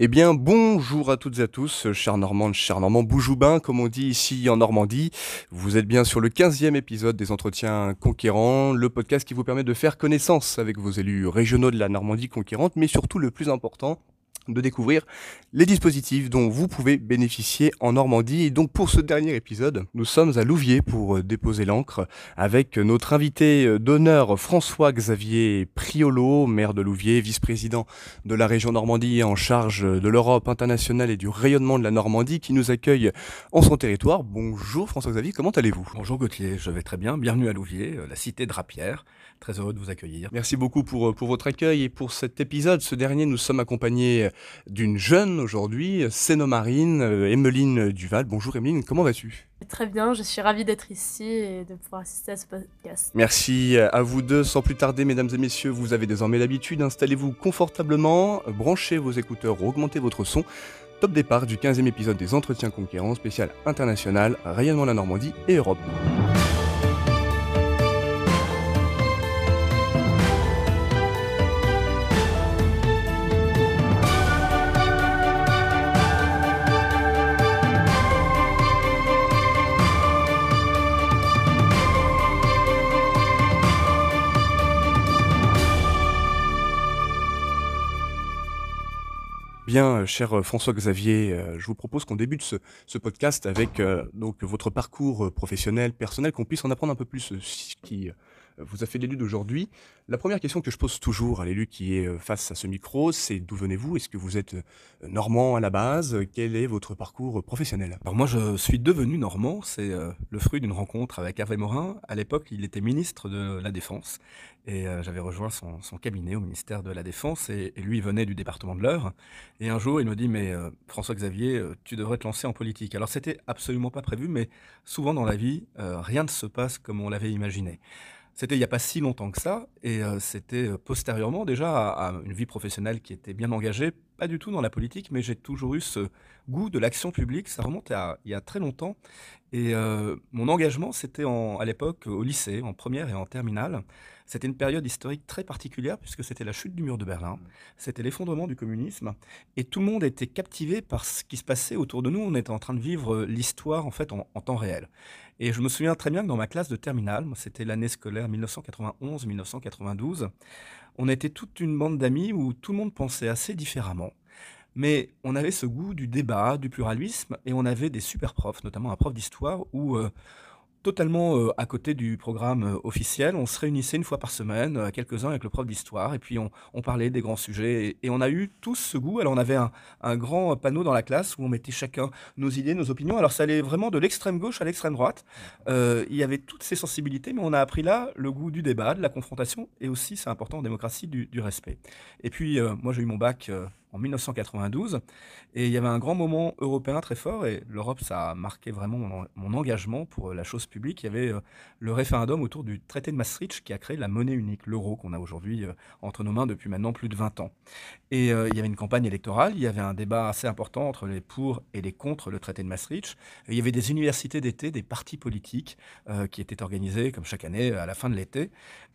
Eh bien, bonjour à toutes et à tous, chers Normands, chers Normands, Boujoubin, comme on dit ici en Normandie. Vous êtes bien sur le 15e épisode des Entretiens Conquérants, le podcast qui vous permet de faire connaissance avec vos élus régionaux de la Normandie conquérante, mais surtout le plus important, de découvrir les dispositifs dont vous pouvez bénéficier en Normandie. Et donc pour ce dernier épisode, nous sommes à Louviers pour euh, déposer l'encre avec notre invité euh, d'honneur François-Xavier Priolo, maire de Louviers, vice-président de la région Normandie en charge de l'Europe internationale et du rayonnement de la Normandie qui nous accueille en son territoire. Bonjour François-Xavier, comment allez-vous? Bonjour Gauthier, je vais très bien. Bienvenue à Louviers, euh, la cité de Rapière. Très heureux de vous accueillir. Merci beaucoup pour, pour votre accueil et pour cet épisode. Ce dernier, nous sommes accompagnés d'une jeune aujourd'hui, Cénomarine, euh, Emeline Duval. Bonjour Emeline, comment vas-tu? Très bien, je suis ravie d'être ici et de pouvoir assister à ce podcast. Merci à vous deux. Sans plus tarder, mesdames et messieurs, vous avez désormais l'habitude. Installez-vous confortablement, branchez vos écouteurs, augmentez votre son. Top départ du 15e épisode des Entretiens Conquérants, spécial international, rayonnement la Normandie et Europe. Bien, euh, cher euh, François-Xavier, euh, je vous propose qu'on débute ce, podcast avec donc votre parcours professionnel, personnel, qu'on puisse en apprendre un peu plus vous a fait l'élu d'aujourd'hui. La première question que je pose toujours à l'élu qui est face à ce micro, c'est d'où venez-vous? Est-ce que vous êtes normand à la base? Quel est votre parcours professionnel? Alors moi, je suis devenu normand. C'est le fruit d'une rencontre avec Hervé Morin. À l'époque, il était ministre de la Défense et j'avais rejoint son, cabinet au ministère de la Défense et, lui venait du département de l'Eure. Et un jour, il me dit mais François-Xavier, tu devrais te lancer en politique. Alors c'était absolument pas prévu, mais souvent dans la vie, rien ne se passe comme on l'avait imaginé. C'était il n'y a pas si longtemps que ça, et euh, c'était euh, postérieurement déjà à, une vie professionnelle qui était bien engagée, pas du tout dans la politique, mais j'ai toujours eu ce goût de l'action publique, ça remonte à il y a très longtemps, et euh, mon engagement c'était à l'époque au lycée, en première et en terminale. C'était une période historique très particulière puisque c'était la chute du mur de Berlin, c'était l'effondrement du communisme, et tout le monde était captivé par ce qui se passait autour de nous. On était en train de vivre l'histoire en fait en temps réel. Et je me souviens très bien que dans ma classe de terminale, c'était l'année scolaire 1991-1992, on était toute une bande d'amis où tout le monde pensait assez différemment. Mais on avait ce goût du débat, du pluralisme, et on avait des super profs, notamment un prof d'histoire, où euh, totalement euh, à côté du programme euh, officiel. On se réunissait une fois par semaine, euh, quelques-uns avec le prof d'histoire, et puis on, parlait des grands sujets. Et, on a eu tous ce goût. Alors on avait un, grand panneau dans la classe où on mettait chacun nos idées, nos opinions. Alors ça allait vraiment de l'extrême gauche à l'extrême droite. il y avait toutes ces sensibilités, mais on a appris là le goût du débat, de la confrontation, et aussi, c'est important en démocratie, du, respect. Et puis moi j'ai eu mon bac en 1992. Et il y avait un grand moment européen très fort, et l'Europe, ça a marqué vraiment mon, engagement pour la chose publique. Il y avait euh, le référendum autour du traité de Maastricht qui a créé la monnaie unique, l'euro, qu'on a aujourd'hui euh, entre nos mains depuis maintenant plus de 20 ans. Et euh, il y avait une campagne électorale, il y avait un débat assez important entre les pour et les contre le traité de Maastricht. il y avait des universités d'été, des partis politiques qui étaient organisés, comme chaque année, à la fin de l'été.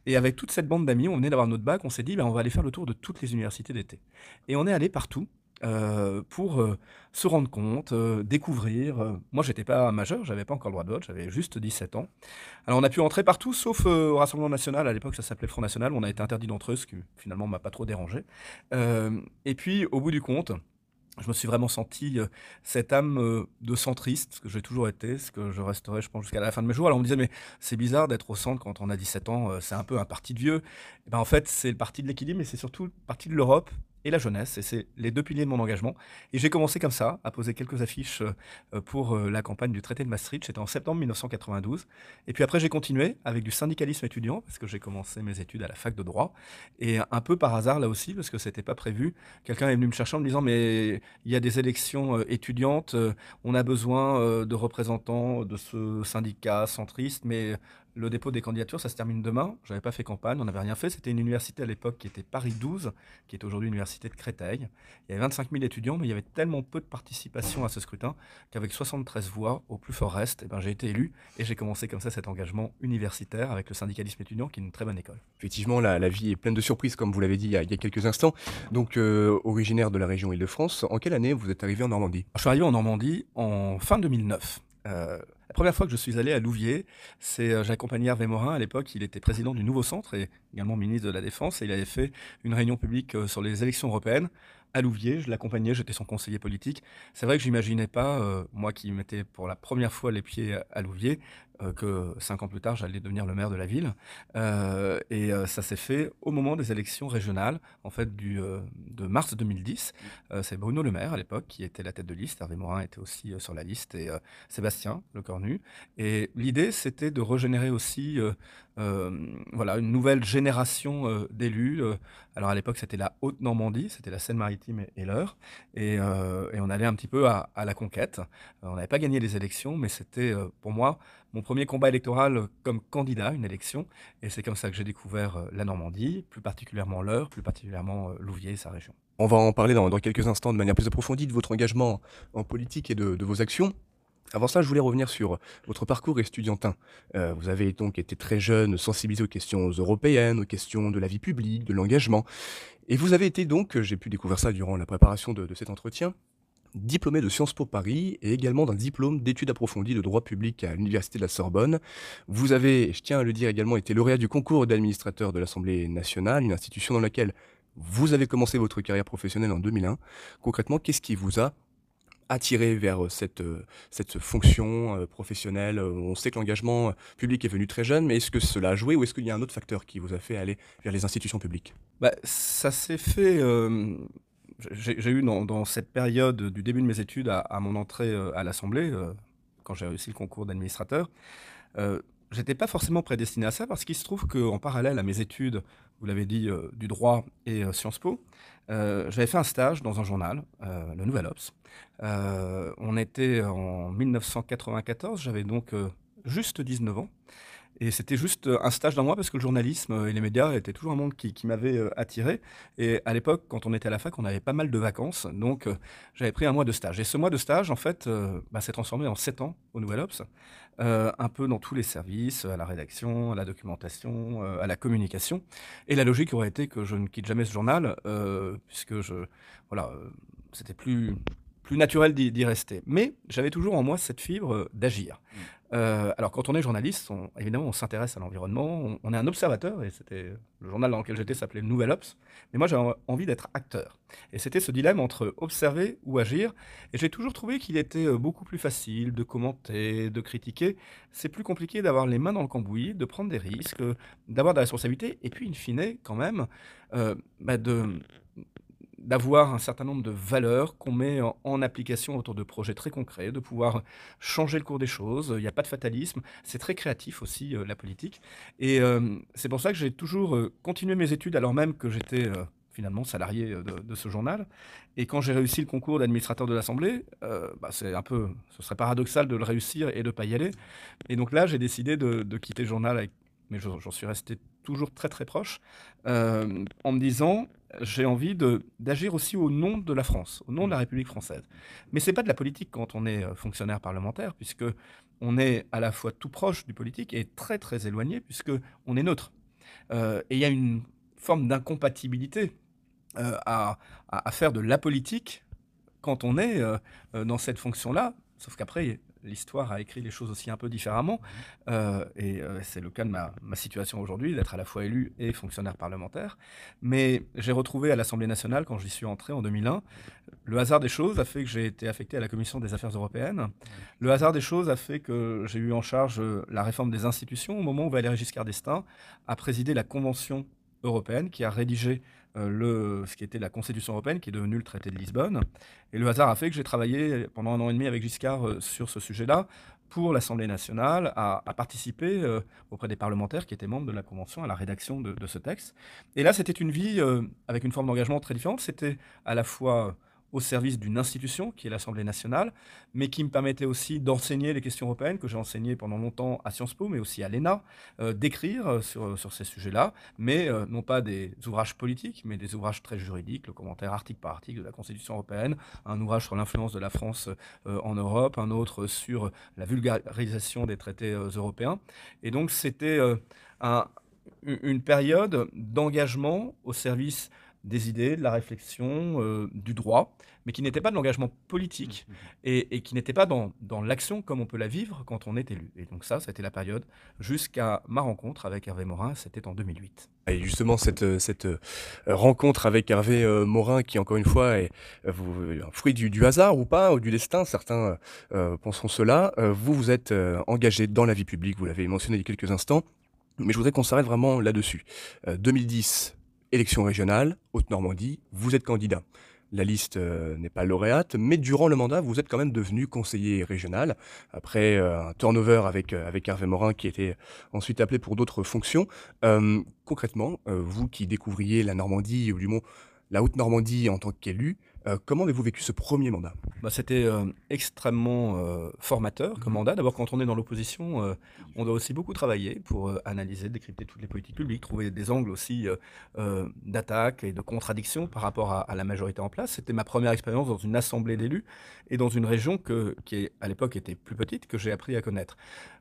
Et avec toute cette bande d'amis, on venait d'avoir notre bac, on s'est dit, ben, on va aller faire le tour de toutes les universités d'été. Et on est allé partout euh, pour euh, se rendre compte, euh, découvrir. moi, j'étais pas majeur, j'avais pas encore le droit de vote, j'avais juste 17 ans. Alors, on a pu entrer partout, sauf au Rassemblement national. À l'époque, ça s'appelait Front National. On a été interdit d'entrer, ce qui finalement m'a pas trop dérangé. et puis, au bout du compte, je me suis vraiment senti cette âme de centriste, ce que j'ai toujours été, ce que je resterai, je pense, jusqu'à la fin de mes jours. Alors on me disait, mais c'est bizarre d'être au centre quand on a 17 ans, c'est un peu un parti de vieux. Et ben, en fait, c'est le parti de l'équilibre, mais c'est surtout le parti de l'Europe et la jeunesse. Et c'est les deux piliers de mon engagement. Et j'ai commencé comme ça, à poser quelques affiches euh, pour euh, la campagne du traité de Maastricht. C'était en septembre 1992. Et puis après, j'ai continué avec du syndicalisme étudiant, parce que j'ai commencé mes études à la fac de droit. Et un peu par hasard, là aussi, parce que c'était pas prévu, quelqu'un est venu me chercher en me disant, mais il y a des élections euh, étudiantes, on a besoin de représentants de ce syndicat centriste, mais le dépôt des candidatures, ça se termine demain. Je n'avais pas fait campagne, on n'avait rien fait. C'était une université à l'époque qui était Paris 12, qui est aujourd'hui l'université de Créteil. Il y avait 25 000 étudiants, mais il y avait tellement peu de participation à ce scrutin qu'avec 73 voix au plus fort reste, eh ben, j'ai été élu et j'ai commencé comme ça cet engagement universitaire avec le syndicalisme étudiant, qui est une très bonne école. Effectivement, la, la vie est pleine de surprises, comme vous l'avez dit il y, a, quelques instants. Donc, euh, originaire de la région Île-de-France, en quelle année vous êtes arrivé en Normandie? Je suis arrivé en Normandie en fin 2009. Euh, la première fois que je suis allé à Louviers, c'est euh, j'ai accompagné Hervé Morin à l'époque. Il était président du nouveau centre et également ministre de la Défense. Il avait fait une réunion publique euh, sur les élections européennes à Louviers. Je l'accompagnais, j'étais son conseiller politique. C'est vrai que j'imaginais pas, euh, moi qui mettais pour la première fois les pieds à Louviers, que cinq ans plus tard, j'allais devenir le maire de la ville. Euh, et euh, ça s'est fait au moment des élections régionales, en fait, du, de mars 2010. c'est Bruno Le Maire, à l'époque, qui était la tête de liste. Hervé Morin était aussi sur la liste, et Sébastien Le Cornu. Et l'idée, c'était de régénérer aussi voilà, une nouvelle génération d'élus. alors à l'époque, c'était la Haute-Normandie, c'était la Seine-Maritime et, l'Eure. Et, on allait un petit peu à la conquête. on n'avait pas gagné les élections, mais c'était pour moi mon premier combat électoral comme candidat à une élection. Et c'est comme ça que j'ai découvert euh, la Normandie, plus particulièrement l'Eure, plus particulièrement euh, Louviers et sa région. On va en parler dans, quelques instants de manière plus approfondie de votre engagement en politique et de, vos actions. Avant ça, je voulais revenir sur votre parcours estudiantin. Euh, vous avez donc été très jeune, sensibilisé aux questions européennes, aux questions de la vie publique, de l'engagement. Et vous avez été donc, j'ai pu découvrir ça durant la préparation de cet entretien, diplômé de Sciences Po Paris et également d'un diplôme d'études approfondies de droit public à l'Université de la Sorbonne. Vous avez, je tiens à le dire également, été lauréat du concours d'administrateur de l'Assemblée nationale, une institution dans laquelle vous avez commencé votre carrière professionnelle en 2001. Concrètement, qu'est-ce qui vous a attiré vers cette, cette fonction euh, professionnelle? On sait que l'engagement public est venu très jeune, mais est-ce que cela a joué ou est-ce qu'il y a un autre facteur qui vous a fait aller vers les institutions publiques? Bah, Ça s'est fait euh, j'ai eu dans, cette période du début de mes études à, mon entrée euh, à l'Assemblée, euh, quand j'ai réussi le concours d'administrateur, euh, j'étais pas forcément prédestiné à ça parce qu'il se trouve qu'en parallèle à mes études, vous l'avez dit, du droit et Sciences Po, j'avais fait un stage dans un journal, le Nouvel Obs. on était en 1994, j'avais donc juste 19 ans. Et c'était juste euh, un stage d'un mois parce que le journalisme euh, et les médias étaient toujours un monde qui, m'avait euh, attiré. Et à l'époque, quand on était à la fac, on avait pas mal de vacances. Donc, j'avais pris un mois de stage. Et ce mois de stage, en fait, bah, s'est transformé en sept ans au Nouvel Ops. un peu dans tous les services, à la rédaction, à la documentation, à la communication. Et la logique aurait été que je ne quitte jamais ce journal, puisque voilà, c'était plus, plus naturel d'y rester. Mais j'avais toujours en moi cette fibre d'agir. Euh, alors, quand on est journaliste, évidemment, on s'intéresse à l'environnement, on, est un observateur, et c'était le journal dans lequel j'étais s'appelait Nouvel Ops. Mais moi, j'avais envie d'être acteur. Et c'était ce dilemme entre observer ou agir. Et j'ai toujours trouvé qu'il était euh, beaucoup plus facile de commenter, de critiquer. C'est plus compliqué d'avoir les mains dans le cambouis, de prendre des risques, d'avoir de la responsabilité, et puis, in fine, quand même, euh, bah, de d'avoir un certain nombre de valeurs qu'on met en, application autour de projets très concrets, de pouvoir changer le cours des choses. Il n'y a pas de fatalisme. C'est très créatif aussi, euh, la politique. Et euh, c'est pour ça que j'ai toujours euh, continué mes études alors même que j'étais finalement salarié de, ce journal. Et quand j'ai réussi le concours d'administrateur de l'Assemblée, bah, c'est un peu, ce serait paradoxal de le réussir et de ne pas y aller. Et donc là, j'ai décidé de, quitter le journal mais j'en suis resté toujours très très proche, en me disant j'ai envie d'agir aussi au nom de la France, au nom de la République française. Mais c'est pas de la politique quand on est euh, fonctionnaire parlementaire, puisque on est à la fois tout proche du politique et très très éloigné, puisque on est neutre. Euh, et il y a une forme d'incompatibilité à, à, faire de la politique quand on est dans cette fonction-là, sauf qu'après l'histoire a écrit les choses aussi un peu différemment. Euh, et euh, c'est le cas de ma, situation aujourd'hui, d'être à la fois élu et fonctionnaire parlementaire. Mais j'ai retrouvé à l'Assemblée nationale, quand j'y suis entré en 2001, le hasard des choses a fait que j'ai été affecté à la Commission des affaires européennes. Le hasard des choses a fait que j'ai eu en charge euh, la réforme des institutions au moment où Valéry Giscard d'Estaing a présidé la Convention européenne qui a rédigé le, ce qui était la Constitution européenne, qui est devenu le traité de Lisbonne. Et le hasard a fait que j'ai travaillé pendant un an et demi avec Giscard euh, sur ce sujet-là pour l'Assemblée nationale, à, participer euh, auprès des parlementaires qui étaient membres de la Convention à la rédaction de, ce texte. Et là, c'était une vie avec une forme d'engagement très différente. C'était à la fois au service d'une institution qui est l'Assemblée nationale, mais qui me permettait aussi d'enseigner les questions européennes que j'ai enseignées pendant longtemps à Sciences Po, mais aussi à l'ENA, euh, d'écrire sur, sur ces sujets-là, mais non pas des ouvrages politiques, mais des ouvrages très juridiques, le commentaire article par article de la Constitution européenne, un ouvrage sur l'influence de la France en Europe, un autre sur la vulgarisation des traités européens. Et donc c'était un, une période d'engagement au service des idées, de la réflexion, euh, du droit, mais qui n'était pas de l'engagement politique mmh, mmh. et, qui n'était pas dans, dans l'action comme on peut la vivre quand on est élu. Et donc ça, c'était la période jusqu'à ma rencontre avec Hervé Morin, c'était en 2008. Et justement, cette, euh, cette euh, rencontre avec Hervé Morin, qui encore une fois est un fruit du, hasard ou pas, ou du destin, certains penseront cela, vous vous êtes engagé dans la vie publique, vous l'avez mentionné il y a quelques instants, mais je voudrais qu'on s'arrête vraiment là-dessus. 2010, euh, élection régionale, Haute-Normandie, vous êtes candidat. La liste euh, n'est pas lauréate, mais durant le mandat, vous êtes quand même devenu conseiller régional, après euh, un turnover avec, avec Hervé Morin qui était ensuite appelé pour d'autres fonctions. concrètement, vous qui découvriez la Normandie, ou du moins la Haute-Normandie en tant qu'élu, euh, comment avez-vous vécu ce premier mandat? Bah, C'était euh, extrêmement euh, formateur comme mhm. mandat. D'abord, quand on est dans l'opposition, on doit aussi beaucoup travailler pour analyser, décrypter toutes les politiques publiques, trouver des angles aussi d'attaque et de contradiction par rapport à, la majorité en place. C'était ma première expérience dans une assemblée d'élus et dans une région que, qui, à l'époque, était plus petite, que j'ai appris à connaître.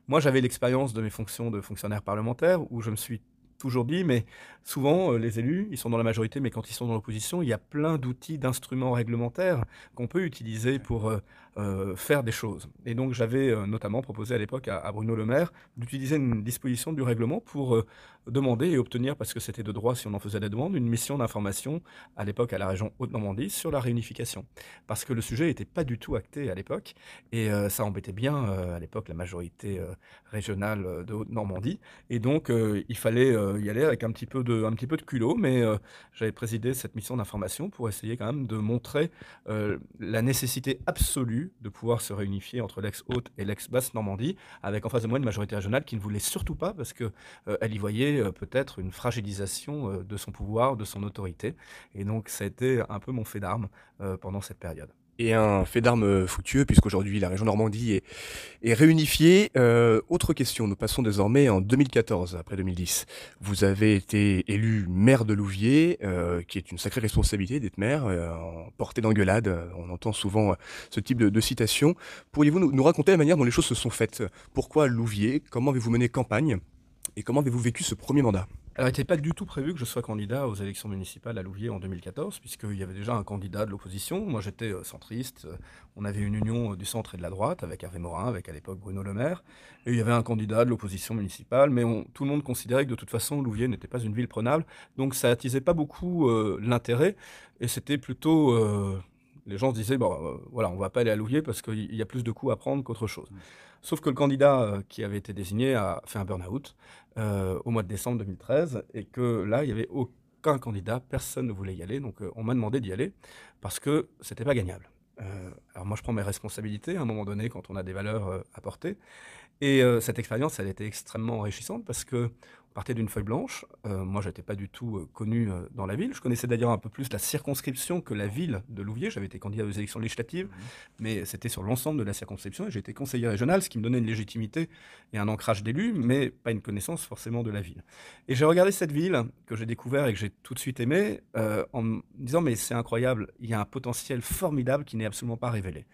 Moi, j'avais l'expérience de mes fonctions de fonctionnaire parlementaire où je me suis toujours dit, mais souvent, euh, les élus, ils sont dans la majorité, mais quand ils sont dans l'opposition, il y a plein d'outils, d'instruments réglementaires qu'on peut utiliser pour euh, faire des choses. Et donc j'avais euh, notamment proposé à l'époque à, Bruno Le Maire d'utiliser une disposition du règlement pour euh, demander et obtenir, parce que c'était de droit si on en faisait la demande, une mission d'information à l'époque à la région Haute-Normandie sur la réunification. Parce que le sujet n'était pas du tout acté à l'époque et ça embêtait bien à l'époque la majorité régionale de Haute-Normandie. Et donc il fallait y aller avec un petit peu de, un petit peu de culot, mais j'avais présidé cette mission d'information pour essayer quand même de montrer la nécessité absolue de pouvoir se réunifier entre l'ex-Haute et l'ex-Basse Normandie, avec en face de moi une majorité régionale qui ne voulait surtout pas, parce qu'elle euh, y voyait euh, peut-être une fragilisation euh, de son pouvoir, de son autorité. Et donc ça a été un peu mon fait d'armes pendant cette période et un fait d'armes fructueux, puisqu'aujourd'hui la région Normandie est, est réunifiée. Euh, autre question, nous passons désormais en 2014, après 2010. Vous avez été élu maire de Louviers, euh, qui est une sacrée responsabilité d'être maire, euh, en portée d'engueulade, on entend souvent ce type de, de citation. Pourriez-vous nous, nous, raconter la manière dont les choses se sont faites? Pourquoi Louviers? Comment avez-vous mené campagne? Et comment avez-vous vécu ce premier mandat? Alors, il n'était pas du tout prévu que je sois candidat aux élections municipales à Louviers en 2014, puisqu'il y avait déjà un candidat de l'opposition. Moi, j'étais euh, centriste. Euh, on avait une union euh, du centre et de la droite, avec Hervé Morin, avec à l'époque Bruno Le Maire. Et il y avait un candidat de l'opposition municipale, mais tout le monde considérait que de toute façon, Louviers n'était pas une ville prenable. Donc, ça attisait pas beaucoup l'intérêt. Et c'était plutôt. les gens se disaient, bon, voilà, on va pas aller à Louviers parce qu'il y a plus de coups à prendre qu'autre chose. Mmh. Sauf que le candidat qui avait été désigné a fait un burn-out euh, au mois de décembre 2013 et que là, il n'y avait aucun candidat, personne ne voulait y aller. Donc euh, on m'a demandé d'y aller parce que c'était pas gagnable. alors moi, je prends mes responsabilités à un moment donné quand on a des valeurs à porter. Et cette expérience, elle été extrêmement enrichissante parce que partait d'une feuille blanche. Euh, moi, je n'étais pas du tout euh, connu euh, dans la ville. Je connaissais d'ailleurs un peu plus la circonscription que la ville de Louviers. J'avais été candidat aux élections législatives, mmh. mais c'était sur l'ensemble de la circonscription. Et j'étais conseiller régional, ce qui me donnait une légitimité et un ancrage d'élu, mais pas une connaissance forcément de la ville. Et j'ai regardé cette ville que j'ai découvert et que j'ai tout de suite aimé en me disant mais c'est incroyable, il y a un potentiel formidable qui n'est absolument pas révélé.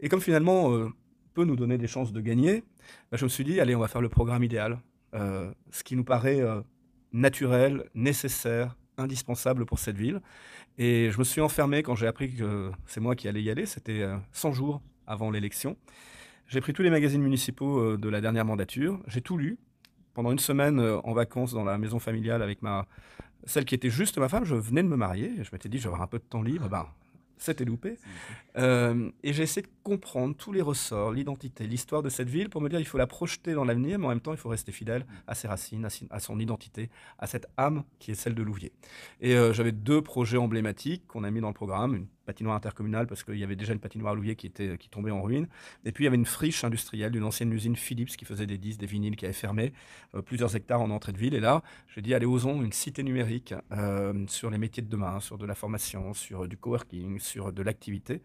Et comme finalement peut nous donner des chances de gagner, bah, je me suis dit allez on va faire le programme idéal. Euh, ce qui nous paraît euh, naturel, nécessaire, indispensable pour cette ville. Et je me suis enfermé quand j'ai appris que c'est moi qui allais y aller. C'était 100 euh, jours avant l'élection. J'ai pris tous les magazines municipaux de la dernière mandature. J'ai tout lu. Pendant une semaine en vacances dans la maison familiale avec ma celle qui était juste ma femme, je venais de me marier. Je m'étais dit, j'aurai un peu de temps libre. Ben, c'était loupé. Euh, et j'ai essayé de comprendre tous les ressorts, l'identité, l'histoire de cette ville pour me dire il faut la projeter dans l'avenir, mais en même temps il faut rester fidèle à ses racines, à, son identité, à cette âme qui est celle de Louviers. Et euh, j'avais deux projets emblématiques qu'on a mis dans le programme, une patinoire intercommunale parce qu'il y avait déjà une patinoire à Louviers qui, tombait en ruine. Et puis il y avait une friche industrielle d'une ancienne usine Philips qui faisait des disques, des vinyles, qui avait fermé euh, plusieurs hectares en entrée de ville. Et là, j'ai dit, allez, osons une cité numérique euh, sur les métiers de demain, sur de la formation, sur du coworking, sur de l'activité.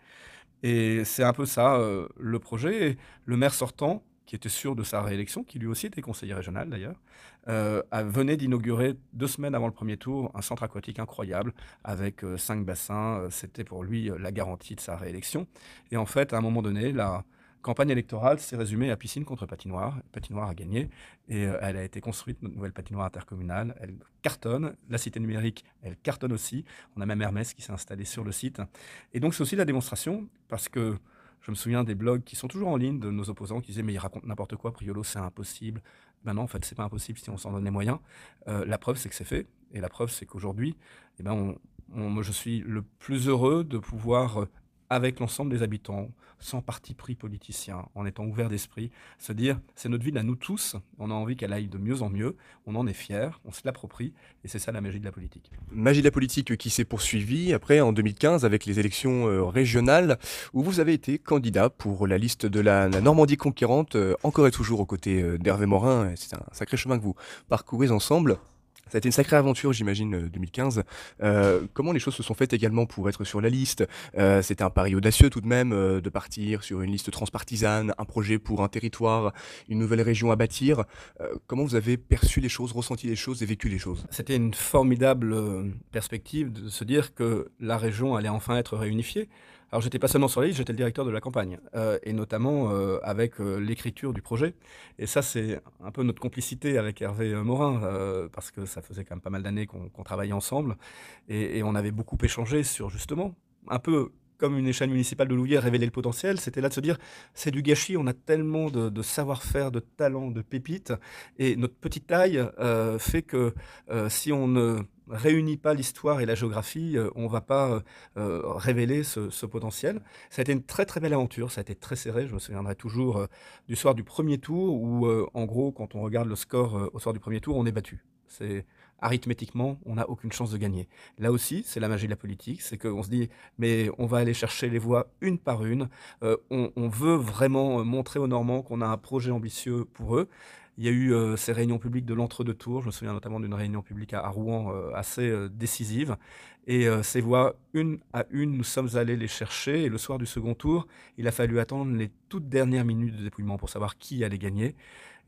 Et c'est un peu ça le projet. le maire sortant, qui était sûr de sa réélection, qui lui aussi était conseiller régional d'ailleurs, euh, venait d'inaugurer deux semaines avant le premier tour un centre aquatique incroyable avec euh, cinq bassins. Euh, c'était pour lui la garantie de sa réélection. Et en fait, à un moment donné, la campagne électorale s'est résumée à piscine contre patinoire. Patinoire a gagné et elle a été construite, notre nouvelle patinoire intercommunale. Elle cartonne. La cité numérique, elle cartonne aussi. On a même Hermès qui s'est installé sur le site. Et donc, c'est aussi la démonstration parce que je me souviens des blogs qui sont toujours en ligne de nos opposants qui disaient mais ils racontent n'importe quoi, Priolo c'est impossible. Ben non, en fait c'est pas impossible si on s'en donne les moyens. Euh, la preuve c'est que c'est fait et la preuve c'est qu'aujourd'hui, eh ben je suis le plus heureux de pouvoir avec l'ensemble des habitants, sans parti pris politicien, en étant ouvert d'esprit, se dire c'est notre ville à nous tous, on a envie qu'elle aille de mieux en mieux, on en est fier, on se l'approprie, et c'est ça la magie de la politique. Magie de la politique qui s'est poursuivie après en 2015 avec les élections euh, régionales, où vous avez été candidat pour la liste de la, Normandie conquérante, euh, encore et toujours aux côtés euh, d'Hervé Morin, c'est un sacré chemin que vous parcourez ensemble. Ça a été une sacrée aventure, j'imagine, 2015. Euh, euh, comment les choses se sont faites également pour être sur la liste? Euh, C'était un pari audacieux tout de même de partir sur une liste transpartisane, un projet pour un territoire, une nouvelle région à bâtir. comment vous avez perçu les choses, ressenti les choses et vécu les choses? C'était une formidable perspective de se dire que la région allait enfin être réunifiée. Alors j'étais pas seulement sur la liste, j'étais le directeur de la campagne, euh, et notamment euh, avec euh, l'écriture du projet. Et ça, c'est un peu notre complicité avec Hervé Morin, parce que ça faisait quand même pas mal d'années qu'on travaillait ensemble, et, on avait beaucoup échangé sur justement, un peu comme une échelle municipale de Louviers révélait le potentiel, c'était là de se dire, c'est du gâchis, on a tellement de, de savoir-faire, de talent, de pépites, et notre petite taille fait que si on ne réunit pas l'histoire et la géographie, euh, on ne va pas euh, euh, révéler ce, potentiel. Ça a été une très très belle aventure, ça a été très serré, je me souviendrai toujours du soir du premier tour où en gros quand on regarde le score au soir du premier tour, on est battu. C'est arithmétiquement, on n'a aucune chance de gagner. Là aussi, c'est la magie de la politique, c'est qu'on se dit, mais on va aller chercher les voix une par une, on, on, veut vraiment montrer aux Normands qu'on a un projet ambitieux pour eux, il y a eu euh, ces réunions publiques de l'entre-deux tours. Je me souviens notamment d'une réunion publique à, Rouen euh, assez euh, décisive. Et ces voix, une à une, nous sommes allés les chercher. Et le soir du second tour, il a fallu attendre les toutes dernières minutes de dépouillement pour savoir qui allait gagner.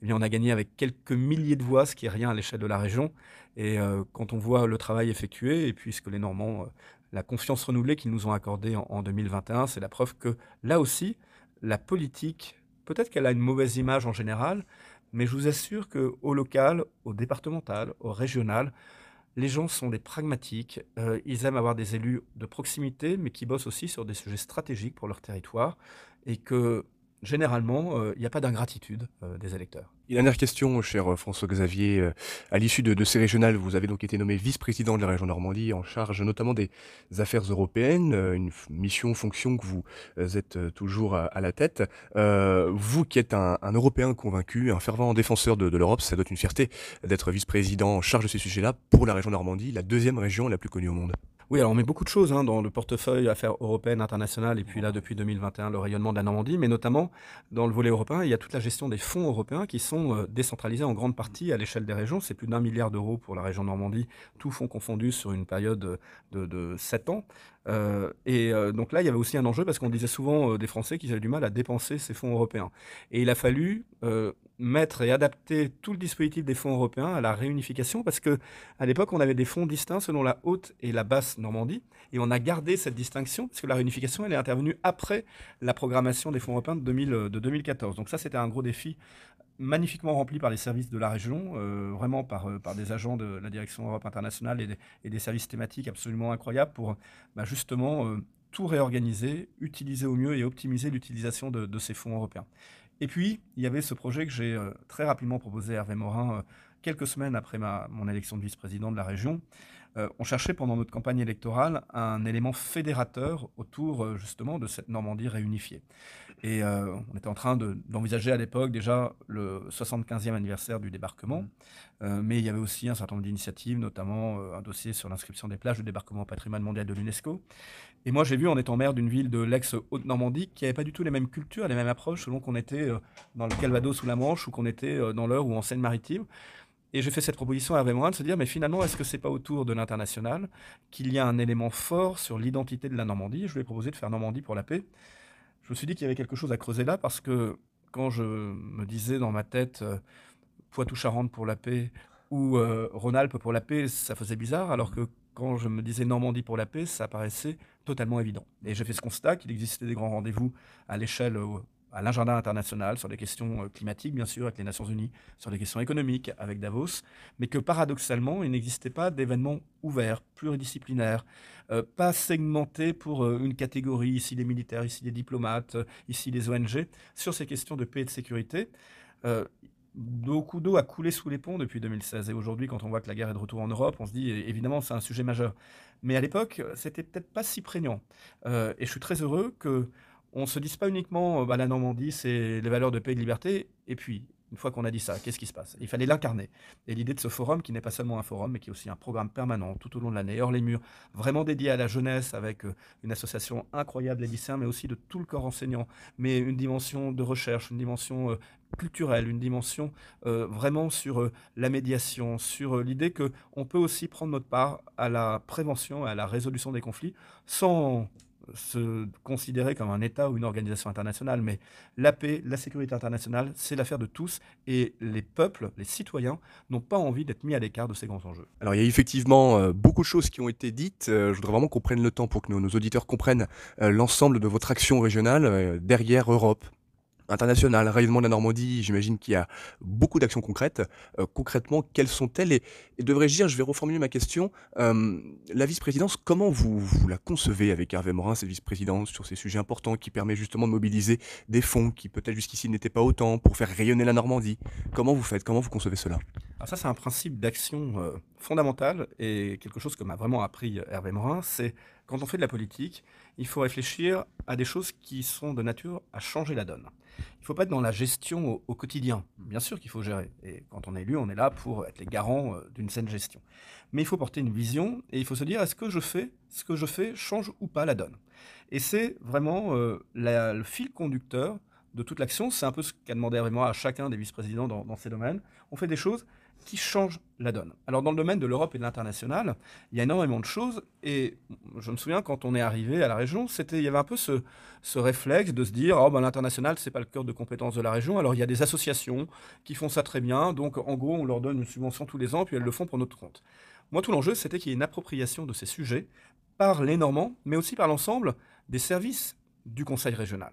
Eh bien, on a gagné avec quelques milliers de voix, ce qui est rien à l'échelle de la région. Et quand on voit le travail effectué, et puisque les Normands, la confiance renouvelée qu'ils nous ont accordée en, en 2021, c'est la preuve que là aussi, la politique, peut-être qu'elle a une mauvaise image en général, mais je vous assure qu'au local, au départemental, au régional, les gens sont des pragmatiques. Euh, ils aiment avoir des élus de proximité, mais qui bossent aussi sur des sujets stratégiques pour leur territoire. Et que généralement, euh, il n'y a pas d'ingratitude euh, des électeurs. Et dernière question, cher François-Xavier. Euh, à l'issue de, ces régionales, vous avez donc été nommé vice-président de la région Normandie, en charge notamment des affaires européennes, une mission, fonction que vous êtes toujours à, la tête. vous qui êtes un, Européen convaincu, un fervent défenseur de, de l'Europe, ça doit être une fierté d'être vice-président en charge de ces sujets-là pour la région Normandie, la deuxième région la plus connue au monde. Oui, alors on met beaucoup de choses hein, dans le portefeuille affaires européennes, internationales, et puis là, depuis 2021, le rayonnement de la Normandie, mais notamment dans le volet européen, il y a toute la gestion des fonds européens qui sont euh, décentralisés en grande partie à l'échelle des régions. C'est plus d'un milliard d'euros pour la région Normandie, tous fonds confondus sur une période de, de 7 ans. Euh, et euh, donc là, il y avait aussi un enjeu parce qu'on disait souvent des Français qu'ils avaient du mal à dépenser ces fonds européens. Et il a fallu mettre et adapter tout le dispositif des fonds européens à la réunification parce que à l'époque on avait des fonds distincts selon la haute et la basse Normandie et on a gardé cette distinction parce que la réunification elle est intervenue après la programmation des fonds européens de, 2000, de 2014 donc ça c'était un gros défi magnifiquement rempli par les services de la région, euh, vraiment par, euh, par des agents de la direction Europe internationale et des, services thématiques absolument incroyables pour bah, justement euh, tout réorganiser, utiliser au mieux et optimiser l'utilisation de, ces fonds européens. Et puis, il y avait ce projet que j'ai très rapidement proposé à Hervé Morin quelques semaines après mon élection de vice-président de la région, euh, on cherchait pendant notre campagne électorale un élément fédérateur autour euh, justement de cette Normandie réunifiée. Et euh, on était en train d'envisager à l'époque déjà le 75e anniversaire du débarquement, mmh. mais il y avait aussi un certain nombre d'initiatives, notamment un dossier sur l'inscription des plages de débarquement au patrimoine mondial de l'UNESCO. Et moi j'ai vu en étant maire d'une ville de l'ex-Haute-Normandie qui n'avait pas du tout les mêmes cultures, les mêmes approches selon qu'on était dans le Calvados ou la Manche ou qu'on était dans l'Eure ou en Seine-Maritime. Et j'ai fait cette proposition à Hervé Morin de se dire, mais finalement, est-ce que c'est pas autour de l'international qu'il y a un élément fort sur l'identité de la Normandie? Je lui ai proposé de faire Normandie pour la paix. Je me suis dit qu'il y avait quelque chose à creuser là parce que quand je me disais dans ma tête euh, Poitou-Charentes pour la paix ou euh, Rhône-Alpes pour la paix, ça faisait bizarre, alors que quand je me disais Normandie pour la paix, ça paraissait totalement évident. Et j'ai fait ce constat qu'il existait des grands rendez-vous à l'échelle à l'agenda international sur des questions euh, climatiques, bien sûr, avec les Nations Unies, sur des questions économiques, avec Davos, mais que paradoxalement, il n'existait pas d'événements ouverts, pluridisciplinaires, euh, pas segmentés pour euh, une catégorie, ici les militaires, ici les diplomates, ici les ONG, sur ces questions de paix et de sécurité. beaucoup d'eau a coulé sous les ponts depuis 2016. Et aujourd'hui, quand on voit que la guerre est de retour en Europe, on se dit évidemment c'est un sujet majeur. Mais à l'époque, c'était peut-être pas si prégnant. et je suis très heureux que on ne se dise pas uniquement, euh, bah, la Normandie, c'est les valeurs de paix et de liberté, et puis, une fois qu'on a dit ça, qu'est-ce qui se passe? Il fallait l'incarner. Et l'idée de ce forum, qui n'est pas seulement un forum, mais qui est aussi un programme permanent tout au long de l'année, hors les murs, vraiment dédié à la jeunesse, avec euh, une association incroyable des lycéens, mais aussi de tout le corps enseignant, mais une dimension de recherche, une dimension euh, culturelle, une dimension vraiment sur la médiation, sur l'idée qu'on peut aussi prendre notre part à la prévention, à la résolution des conflits, sans se considérer comme un État ou une organisation internationale, mais la paix, la sécurité internationale, c'est l'affaire de tous, et les peuples, les citoyens, n'ont pas envie d'être mis à l'écart de ces grands enjeux. Alors il y a effectivement euh, beaucoup de choses qui ont été dites, euh, je voudrais vraiment qu'on prenne le temps pour que nos, auditeurs comprennent euh, l'ensemble de votre action régionale derrière Europe, international, rayonnement de la Normandie, j'imagine qu'il y a beaucoup d'actions concrètes. Euh, concrètement, quelles sont-elles et, devrais-je dire, je vais reformuler ma question, euh, la vice-présidence, comment vous, la concevez avec Hervé Morin, cette vice-présidence, sur ces sujets importants qui permet justement de mobiliser des fonds qui peut-être jusqu'ici n'étaient pas autant pour faire rayonner la Normandie? Comment vous faites? Comment vous concevez cela? Alors ça, c'est un principe d'action euh, fondamental et quelque chose que m'a vraiment appris Hervé Morin, c'est quand on fait de la politique, il faut réfléchir à des choses qui sont de nature à changer la donne. Il ne faut pas être dans la gestion au, quotidien. Bien sûr qu'il faut gérer. Et quand on est élu, on est là pour être les garants euh, d'une saine gestion. Mais il faut porter une vision et il faut se dire est-ce que je fais, ce que je fais change ou pas la donne? Et c'est vraiment euh, le fil conducteur de toute l'action. C'est un peu ce qu'a demandé vraiment à chacun des vice-présidents dans, dans ces domaines. On fait des choses qui change la donne. Alors dans le domaine de l'Europe et de l'international, il y a énormément de choses et je me souviens quand on est arrivé à la région, c'était il y avait un peu ce, ce réflexe de se dire oh ben l'international c'est pas le cœur de compétence de la région. Alors il y a des associations qui font ça très bien, donc en gros on leur donne une subvention tous les ans puis elles le font pour notre compte. Moi tout l'enjeu c'était qu'il y ait une appropriation de ces sujets par les Normands, mais aussi par l'ensemble des services du Conseil régional.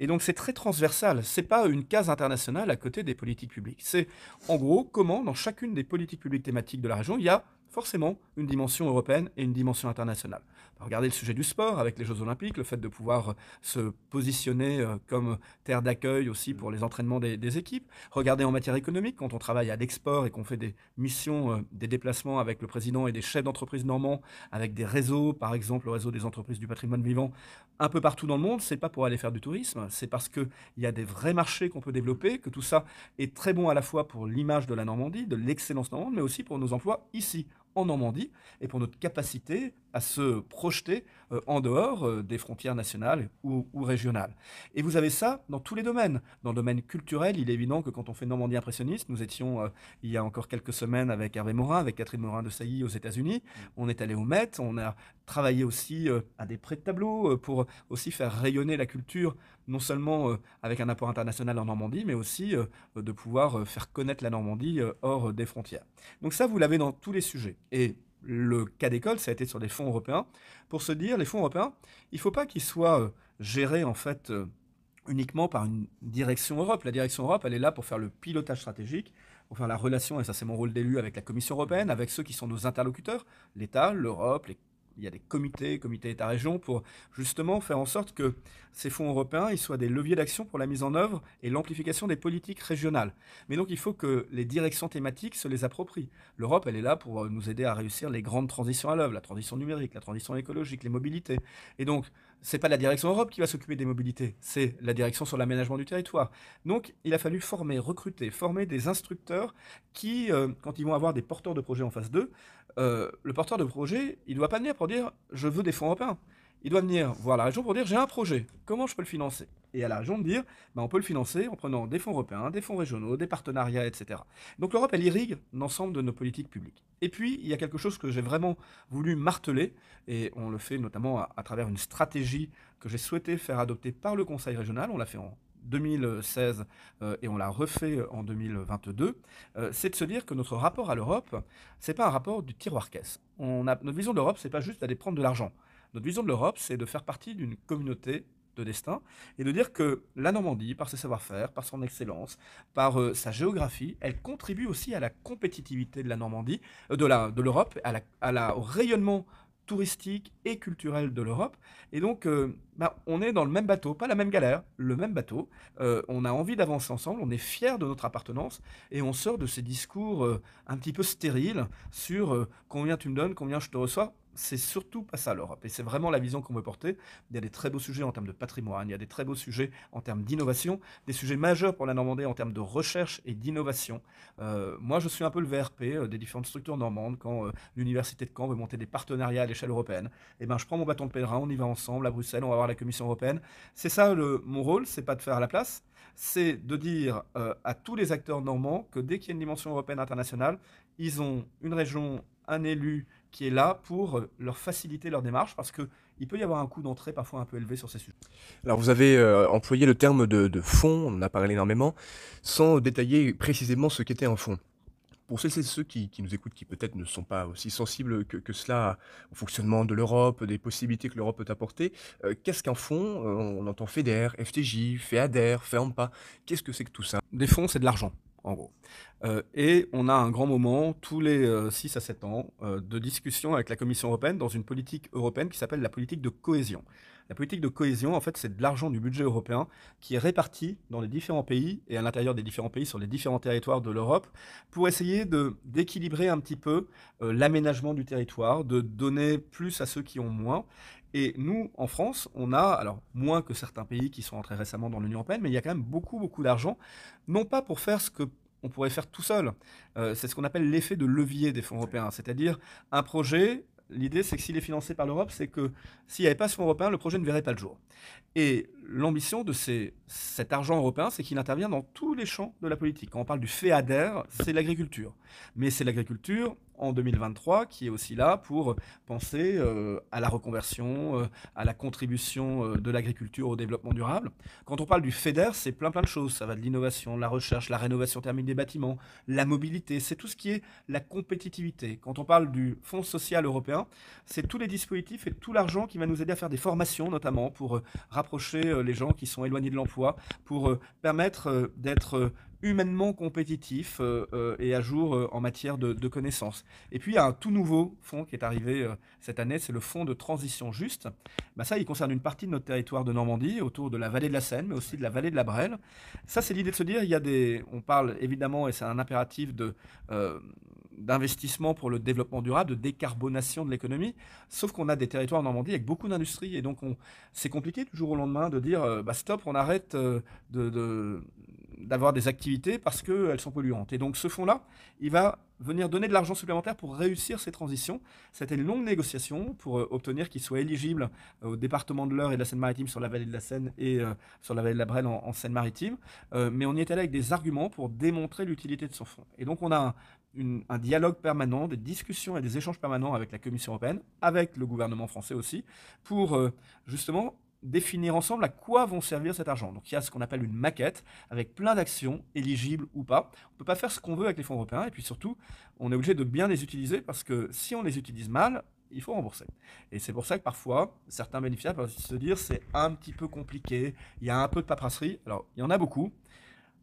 Et donc c'est très transversal. C'est pas une case internationale à côté des politiques publiques. C'est en gros comment dans chacune des politiques publiques thématiques de la région il y a forcément une dimension européenne et une dimension internationale. Regardez le sujet du sport avec les Jeux Olympiques, le fait de pouvoir euh, se positionner euh, comme terre d'accueil aussi pour les entraînements des, équipes. Regardez en matière économique, quand on travaille à l'export et qu'on fait des missions, euh, des déplacements avec le président et des chefs d'entreprise normands, avec des réseaux, par exemple le réseau des entreprises du patrimoine vivant, un peu partout dans le monde, c'est pas pour aller faire du tourisme, c'est parce qu'il y a des vrais marchés qu'on peut développer, que tout ça est très bon à la fois pour l'image de la Normandie, de l'excellence normande, mais aussi pour nos emplois ici, en Normandie et pour notre capacité à se projeter euh, en dehors euh, des frontières nationales ou, régionales. Et vous avez ça dans tous les domaines. Dans le domaine culturel, il est évident que quand on fait Normandie impressionniste, nous étions euh, il y a encore quelques semaines avec Hervé Morin, avec Catherine Morin de Sailly aux États-Unis. Mm. On est allé au Met, on a travaillé aussi à des prêts de tableaux pour aussi faire rayonner la culture, non seulement avec un apport international en Normandie, mais aussi de pouvoir faire connaître la Normandie hors des frontières. Donc ça, vous l'avez dans tous les sujets. Et le cas d'école, ça a été sur des fonds européens, pour se dire, les fonds européens, il ne faut pas qu'ils soient euh, gérés en fait euh, uniquement par une direction Europe. La direction Europe, elle est là pour faire le pilotage stratégique, pour faire la relation, et ça c'est mon rôle d'élu avec la Commission européenne, avec ceux qui sont nos interlocuteurs, l'État, l'Europe, il y a des comités, comités État-région, pour justement faire en sorte que ces fonds européens soient des leviers d'action pour la mise en œuvre et l'amplification des politiques régionales. Mais donc il faut que les directions thématiques se les approprient. L'Europe, elle est là pour nous aider à réussir les grandes transitions à l'œuvre, la transition numérique, la transition écologique, les mobilités. Et donc, c'est pas la direction Europe qui va s'occuper des mobilités, c'est la direction sur l'aménagement du territoire. Donc, il a fallu former, recruter, former des instructeurs qui, euh, quand ils vont avoir des porteurs de projets en face d'eux, euh, le porteur de projet, il ne doit pas venir pour dire je veux des fonds européens. Il doit venir voir la région pour dire j'ai un projet, comment je peux le financer? Et à la région de dire ben, on peut le financer en prenant des fonds européens, des fonds régionaux, des partenariats, etc. Donc l'Europe, elle irrigue l'ensemble de nos politiques publiques. Et puis, il y a quelque chose que j'ai vraiment voulu marteler, et on le fait notamment à, travers une stratégie que j'ai souhaité faire adopter par le Conseil régional. On l'a fait en 2016 euh, et on l'a refait en 2022, euh, c'est de se dire que notre rapport à l'Europe, c'est pas un rapport du tiroir caisse. Notre vision de l'Europe, c'est pas juste d'aller prendre de l'argent. Notre vision de l'Europe, c'est de faire partie d'une communauté de destin et de dire que la Normandie, par ses savoir-faire, par son excellence, par euh, sa géographie, elle contribue aussi à la compétitivité de la Normandie, la de l'Europe, à la, au rayonnement touristique et culturel de l'Europe. Et donc, euh, bah, on est dans le même bateau, pas la même galère, le même bateau. Euh, on a envie d'avancer ensemble, on est fier de notre appartenance et on sort de ces discours euh, un petit peu stériles sur combien tu me donnes, combien je te reçois c'est surtout pas ça l'Europe. Et c'est vraiment la vision qu'on veut porter. Il y a des très beaux sujets en termes de patrimoine, il y a des très beaux sujets en termes d'innovation, des sujets majeurs pour la Normandie en termes de recherche et d'innovation. Euh, moi, je suis un peu le VRP euh, des différentes structures normandes quand euh, l'Université de Caen veut monter des partenariats à l'échelle européenne. Et eh ben, je prends mon bâton de pèlerin, on y va ensemble à Bruxelles, on va voir la Commission européenne. C'est ça le, mon rôle, c'est pas de faire à la place, c'est de dire à tous les acteurs normands que dès qu'il y a une dimension européenne internationale, ils ont une région, un élu qui est là pour euh, leur faciliter leur démarche parce qu'il peut y avoir un coût d'entrée parfois un peu élevé sur ces sujets. Alors vous avez euh, employé le terme de, fonds, on en a parlé énormément, sans détailler précisément ce qu'était un fonds. Pour celles et ceux qui, nous écoutent, qui peut-être ne sont pas aussi sensibles que, cela au fonctionnement de l'Europe, des possibilités que l'Europe peut apporter, euh, qu'est-ce qu'un fonds On entend FEDER, FTJ, FEADER, FEAMPA. Qu'est-ce que c'est que tout ça? Des fonds, c'est de l'argent en gros. Euh, et on a un grand moment, tous les 6 euh, à 7 ans, euh, de discussion avec la Commission européenne dans une politique européenne qui s'appelle la politique de cohésion. La politique de cohésion, en fait, c'est de l'argent du budget européen qui est réparti dans les différents pays et à l'intérieur des différents pays sur les différents territoires de l'Europe pour essayer d'équilibrer un petit peu l'aménagement du territoire, de donner plus à ceux qui ont moins et nous, en France, on a, alors moins que certains pays qui sont entrés récemment dans l'Union européenne, mais il y a quand même beaucoup, beaucoup d'argent, non pas pour faire ce que on pourrait faire tout seul. Euh, c'est ce qu'on appelle l'effet de levier des fonds européens, c'est-à-dire un projet. L'idée, c'est que s'il est financé par l'Europe, c'est que s'il n'y avait pas ce fonds européen, le projet ne verrait pas le jour. Et l'ambition de cet argent européen, c'est qu'il intervient dans tous les champs de la politique. Quand on parle du FEADER, c'est l'agriculture. Mais c'est l'agriculture en 2023 qui est aussi là pour penser euh, à la reconversion, euh, à la contribution euh, de l'agriculture au développement durable. Quand on parle du FEDER, c'est plein plein de choses. Ça va de l'innovation, la recherche, la rénovation thermique des bâtiments, la mobilité, c'est tout ce qui est la compétitivité. Quand on parle du Fonds social européen, c'est tous les dispositifs et tout l'argent qui va nous aider à faire des formations notamment pour rapprocher les gens qui sont éloignés de l'emploi, pour permettre d'être humainement compétitif euh, euh, et à jour euh, en matière de, connaissances. Et puis il y a un tout nouveau fonds qui est arrivé cette année, c'est le fonds de transition juste. Bah, ça, il concerne une partie de notre territoire de Normandie, autour de la vallée de la Seine, mais aussi de la vallée de la Brelle. Ça, c'est l'idée de se dire, il y a des, on parle évidemment, et c'est un impératif de d'investissement pour le développement durable, de décarbonation de l'économie. Sauf qu'on a des territoires en Normandie avec beaucoup d'industries et donc c'est compliqué du jour au lendemain de dire bah stop, on arrête de, d'avoir des activités parce qu'elles sont polluantes. Et donc ce fonds-là, il va venir donner de l'argent supplémentaire pour réussir ces transitions. C'était une longue négociation pour euh, obtenir qu'il soit éligible euh, au département de l'Eure et de la Seine-Maritime sur la vallée de la Seine et euh, sur la vallée de la Brenne en, Seine-Maritime. mais on y est allé avec des arguments pour démontrer l'utilité de son fonds. Et donc on a un, dialogue permanent, des discussions et des échanges permanents avec la Commission européenne, avec le gouvernement français aussi, pour justement définir ensemble à quoi vont servir cet argent. Donc il y a ce qu'on appelle une maquette avec plein d'actions éligibles ou pas. On ne peut pas faire ce qu'on veut avec les fonds européens et puis surtout, on est obligé de bien les utiliser parce que si on les utilise mal, il faut rembourser. Et c'est pour ça que parfois, certains bénéficiaires peuvent se dire c'est un petit peu compliqué, il y a un peu de paperasserie. Alors, il y en a beaucoup.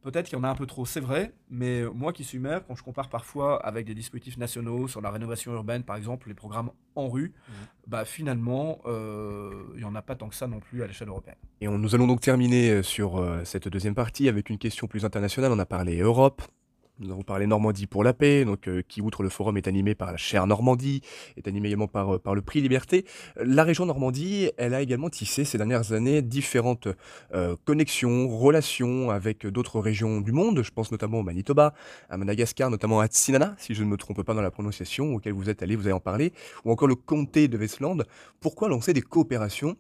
Peut-être qu'il y en a un peu trop, c'est vrai, mais moi qui suis maire, quand je compare parfois avec des dispositifs nationaux sur la rénovation urbaine, par exemple, les programmes en rue, mmh. bah finalement, euh, il n'y en a pas tant que ça non plus à l'échelle européenne. Et on, nous allons donc terminer euh, sur euh, cette deuxième partie avec une question plus internationale. On a parlé Europe, nous avons parlé Normandie pour la paix, donc, euh, qui, outre le forum, est animé par la chère Normandie, est animé également par, euh, par le prix Liberté. La région Normandie, elle a également tissé ces dernières années différentes euh, connexions, relations avec d'autres régions du monde. Je pense notamment au Manitoba, à Madagascar, notamment à Tsinana, si je ne me trompe pas dans la prononciation, auquel vous êtes allé, vous allez en parler, ou encore le comté de Westland. Pourquoi lancer des coopérations?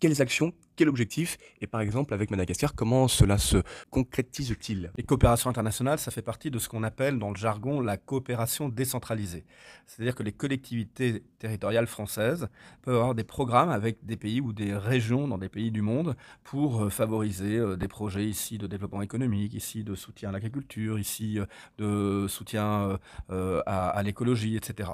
Quelles actions, quel objectif Et par exemple, avec Madagascar, comment cela se concrétise-t-il? Les coopérations internationales, ça fait partie de ce qu'on appelle dans le jargon la coopération décentralisée. C'est-à-dire que les collectivités territoriales françaises peuvent avoir des programmes avec des pays ou des régions dans des pays du monde pour euh, favoriser euh, des projets ici de développement économique, ici de soutien à l'agriculture, ici euh, de soutien à, à l'écologie, etc.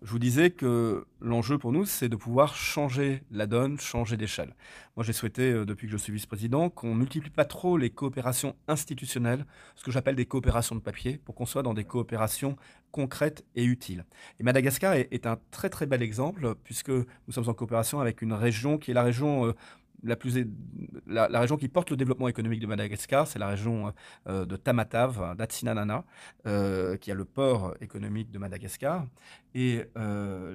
Je vous disais que l'enjeu pour nous, c'est de pouvoir changer la donne, changer d'échelle. Moi, j'ai souhaité, euh, depuis que je suis vice-président, qu'on multiplie pas trop les coopérations institutionnelles, ce que j'appelle des coopérations de papier, pour qu'on soit dans des coopérations concrètes et utiles. Et Madagascar est, un très très bel exemple, puisque nous sommes en coopération avec une région qui est la région euh, la, plus, la, région qui porte le développement économique de Madagascar, c'est la région euh, de Tamatave, d'Atsinanana, euh, qui a le port économique de Madagascar. Et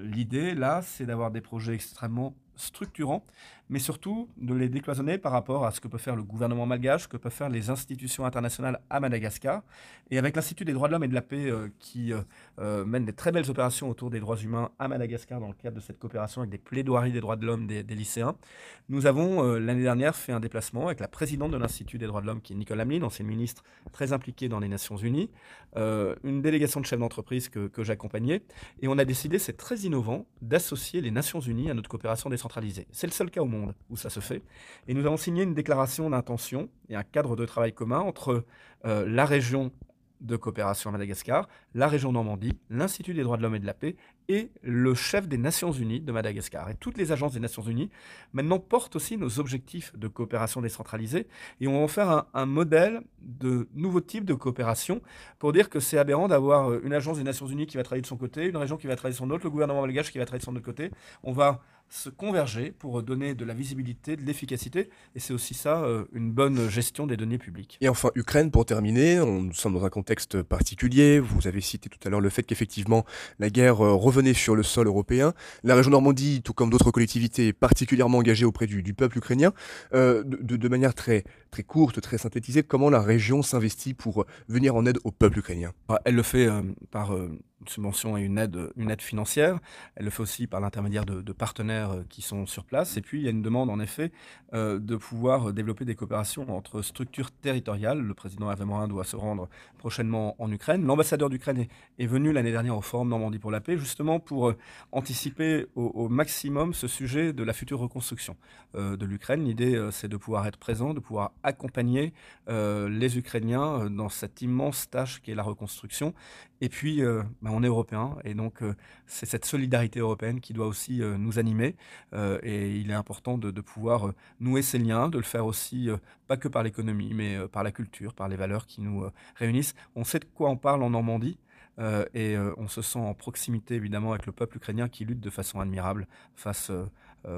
l'idée, là, c'est d'avoir des projets extrêmement structurants, mais surtout de les décloisonner par rapport à ce que peut faire le gouvernement malgache, que peuvent faire les institutions internationales à Madagascar. Et avec l'Institut des droits de l'homme et de la paix euh, qui euh, euh, mène des très belles opérations autour des droits humains à Madagascar dans le cadre de cette coopération avec des plaidoiries des droits de l'homme des, lycéens, nous avons l'année dernière fait un déplacement avec la présidente de l'Institut des droits de l'homme qui est Nicole Hamelin, ancienne ministre très impliquée dans les Nations Unies, une délégation de chefs d'entreprise que, que j'accompagnais, et on a décidé, c'est très innovant, d'associer les Nations Unies à notre coopération C'est le seul cas au monde où ça se fait. Et nous avons signé une déclaration d'intention et un cadre de travail commun entre euh, la région de coopération à Madagascar, la région Normandie, l'Institut des droits de l'homme et de la paix et le chef des Nations Unies de Madagascar. Et toutes les agences des Nations Unies maintenant portent aussi nos objectifs de coopération décentralisée et on va en faire un, un modèle de nouveau type de coopération pour dire que c'est aberrant d'avoir euh, une agence des Nations Unies qui va travailler de son côté, une région qui va travailler de son autre, le gouvernement malgache qui va travailler de son autre côté. On va se converger pour donner de la visibilité, de l'efficacité. Et c'est aussi ça, euh, une bonne gestion des données publiques. Et enfin, Ukraine, pour terminer, on, nous sommes dans un contexte particulier. Vous avez cité tout à l'heure le fait qu'effectivement, la guerre euh, revenait sur le sol européen. La région Normandie, tout comme d'autres collectivités, est particulièrement engagée auprès du, peuple ukrainien. Euh, de, de, manière très, très courte, très synthétisée, comment la région s'investit pour venir en aide au peuple ukrainien? Bah, Elle le fait par une subvention et une aide, financière. Elle le fait aussi par l'intermédiaire de, partenaires euh, qui sont sur place. Et puis, il y a une demande, en effet, euh, de pouvoir développer des coopérations entre structures territoriales. Le président Hervé Morin doit se rendre prochainement en Ukraine. L'ambassadeur d'Ukraine est, venu l'année dernière au Forum Normandie pour la paix, justement pour euh, anticiper au, maximum ce sujet de la future reconstruction de l'Ukraine. L'idée, c'est de pouvoir être présent, de pouvoir accompagner les Ukrainiens dans cette immense tâche qui est la reconstruction. Et puis, bah, on est européen et donc euh, c'est cette solidarité européenne qui doit aussi euh, nous animer euh, et il est important de, pouvoir nouer ces liens, de le faire aussi pas que par l'économie mais par la culture, par les valeurs qui nous réunissent. On sait de quoi on parle en Normandie. et on se sent en proximité évidemment avec le peuple ukrainien qui lutte de façon admirable face euh,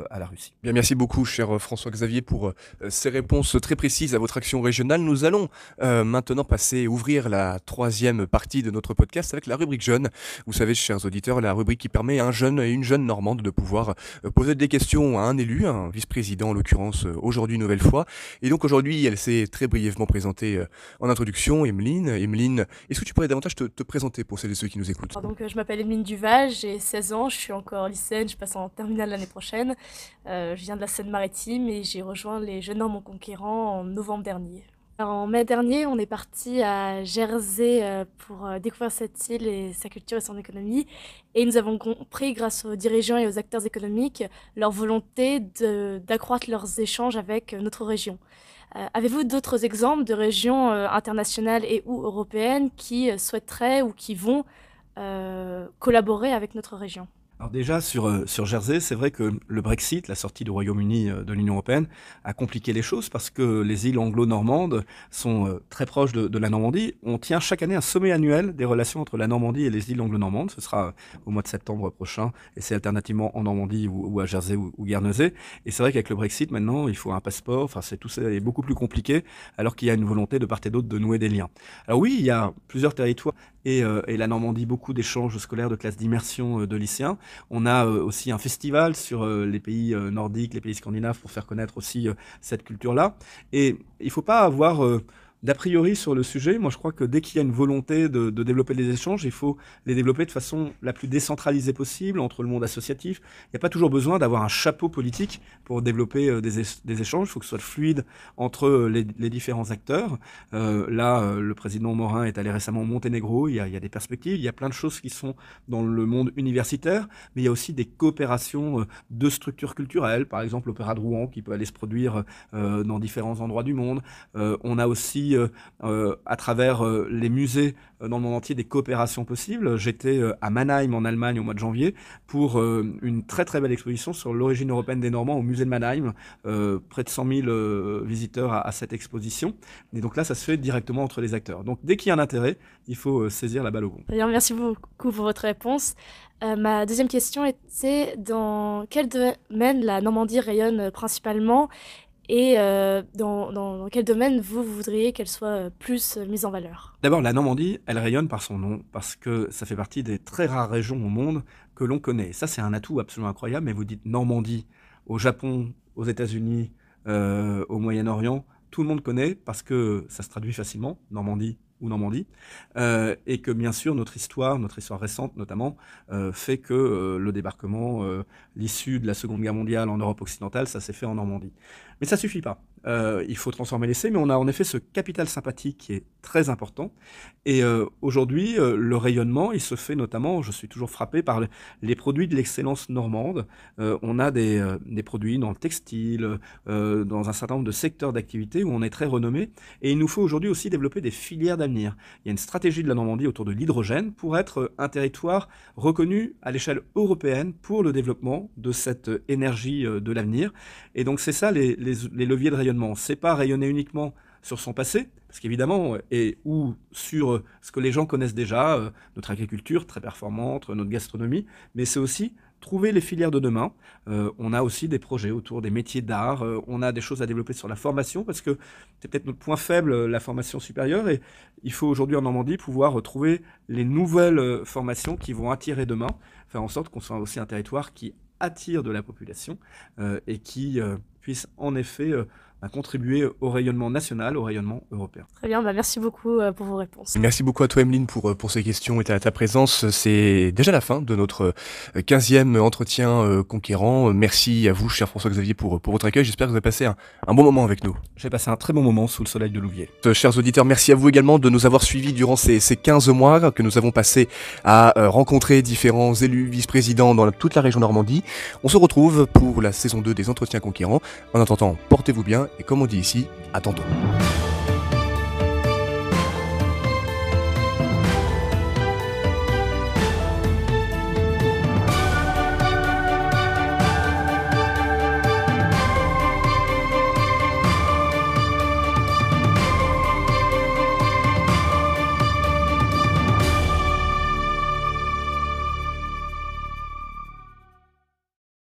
à la Russie. Bien, merci beaucoup, cher euh, François-Xavier, pour euh, ces réponses très précises à votre action régionale. Nous allons maintenant passer, ouvrir la troisième partie de notre podcast avec la rubrique jeune. Vous savez, chers auditeurs, la rubrique qui permet à un jeune et une jeune normande de pouvoir poser des questions à un élu, un vice-président en l'occurrence aujourd'hui nouvelle fois. Et donc aujourd'hui, elle s'est très brièvement présentée en introduction. Emeline, Emeline, est-ce que tu pourrais davantage te, présenter pour celles et ceux qui nous écoutent? Donc, Je m'appelle Emeline Duval, j'ai 16 ans, je suis encore lycéenne, je passe en terminale l'année prochaine. Euh, je viens de la Seine-Maritime et j'ai rejoint les Jeunes Normands Conquérants en novembre dernier. en mai dernier, on est parti à Jersey euh, pour euh, découvrir cette île et sa culture et son économie. Et nous avons compris, grâce aux dirigeants et aux acteurs économiques, leur volonté d'accroître leurs échanges avec notre région. Avez-vous d'autres exemples de régions internationales et ou européennes qui souhaiteraient ou qui vont collaborer avec notre région? Alors déjà sur, euh, sur Jersey, c'est vrai que le Brexit, la sortie du Royaume-Uni euh, de l'Union européenne, a compliqué les choses parce que les îles anglo-normandes sont euh, très proches de, la Normandie. On tient chaque année un sommet annuel des relations entre la Normandie et les îles anglo-normandes. Ce sera au mois de septembre prochain et c'est alternativement en Normandie ou, à Jersey ou, ou Guernesey. Et c'est vrai qu'avec le Brexit, maintenant, il faut un passeport. Enfin, c'est tout ça est beaucoup plus compliqué alors qu'il y a une volonté de part et d'autre de nouer des liens. Alors oui, il y a plusieurs territoires et, et la Normandie, beaucoup d'échanges scolaires de classes d'immersion de lycéens. On a euh, aussi un festival sur euh, les pays euh, nordiques, les pays scandinaves pour faire connaître aussi cette culture-là. Et il ne faut pas avoir d'a priori sur le sujet. Moi, je crois que dès qu'il y a une volonté de, développer des échanges, il faut les développer de façon la plus décentralisée possible entre le monde associatif. Il n'y a pas toujours besoin d'avoir un chapeau politique pour développer euh, des, échanges. Il faut que ce soit fluide entre euh, les, différents acteurs. Euh, là, le président Morin est allé récemment au Monténégro. Il y, a, des perspectives. Il y a plein de choses qui sont dans le monde universitaire, mais il y a aussi des coopérations de structures culturelles. Par exemple, l'Opéra de Rouen qui peut aller se produire dans différents endroits du monde. on a aussi euh, euh, à travers euh, les musées dans le monde entier des coopérations possibles. J'étais à Mannheim en Allemagne au mois de janvier pour une très très belle exposition sur l'origine européenne des Normands au musée de Mannheim. près de 100 000 visiteurs à, cette exposition. Et donc là, ça se fait directement entre les acteurs. Donc dès qu'il y a un intérêt, il faut saisir la balle au bon. merci beaucoup pour votre réponse. ma deuxième question était dans quel domaine la Normandie rayonne principalement? Et euh, dans, quel domaine vous, voudriez qu'elle soit euh, plus euh, mise en valeur? D'abord, la Normandie, elle rayonne par son nom, parce que ça fait partie des très rares régions au monde que l'on connaît. Ça, c'est un atout absolument incroyable, mais vous dites Normandie au Japon, aux États-Unis, au Moyen-Orient, tout le monde connaît parce que ça se traduit facilement, Normandie ou Normandie, et que bien sûr notre histoire, notre histoire récente notamment, fait que le débarquement, l'issue de la Seconde Guerre mondiale en Europe occidentale, ça s'est fait en Normandie. Mais ça suffit pas. Euh, il faut transformer l'essai, mais on a en effet ce capital sympathique qui est très important. Et euh, aujourd'hui, euh, le rayonnement, il se fait notamment, je suis toujours frappé par les produits de l'excellence normande. on a des, des, produits dans le textile, dans un certain nombre de secteurs d'activité où on est très renommé. Et il nous faut aujourd'hui aussi développer des filières d'avenir. Il y a une stratégie de la Normandie autour de l'hydrogène pour être un territoire reconnu à l'échelle européenne pour le développement de cette énergie de l'avenir. Et donc c'est ça les les, leviers de rayonnement. C'est pas rayonner uniquement sur son passé, parce qu'évidemment, et ou sur ce que les gens connaissent déjà, euh, notre agriculture très performante, notre gastronomie, mais c'est aussi trouver les filières de demain. Euh, on a aussi des projets autour des métiers d'art, euh, on a des choses à développer sur la formation, parce que c'est peut-être notre point faible, la formation supérieure, et il faut aujourd'hui en Normandie pouvoir trouver les nouvelles formations qui vont attirer demain, faire en sorte qu'on soit aussi un territoire qui attire de la population et qui puisse en effet euh, à contribuer au rayonnement national, au rayonnement européen. Très bien, bah merci beaucoup euh, pour vos réponses. Merci beaucoup à toi Emeline pour, euh, pour ces questions et ta, ta présence. C'est déjà la fin de notre 15e entretien conquérant. Merci à vous, cher François-Xavier, pour, pour votre accueil. J'espère que vous avez passé un, un bon moment avec nous. J'ai passé un très bon moment sous le soleil de Louviers. Chers auditeurs, merci à vous également de nous avoir suivis durant ces, ces 15 mois que nous avons passé à rencontrer différents élus vice-présidents dans toute la région Normandie. On se retrouve pour la saison 2 des entretiens conquérants. En attendant, portez-vous bien et comme on dit ici, à tantôt.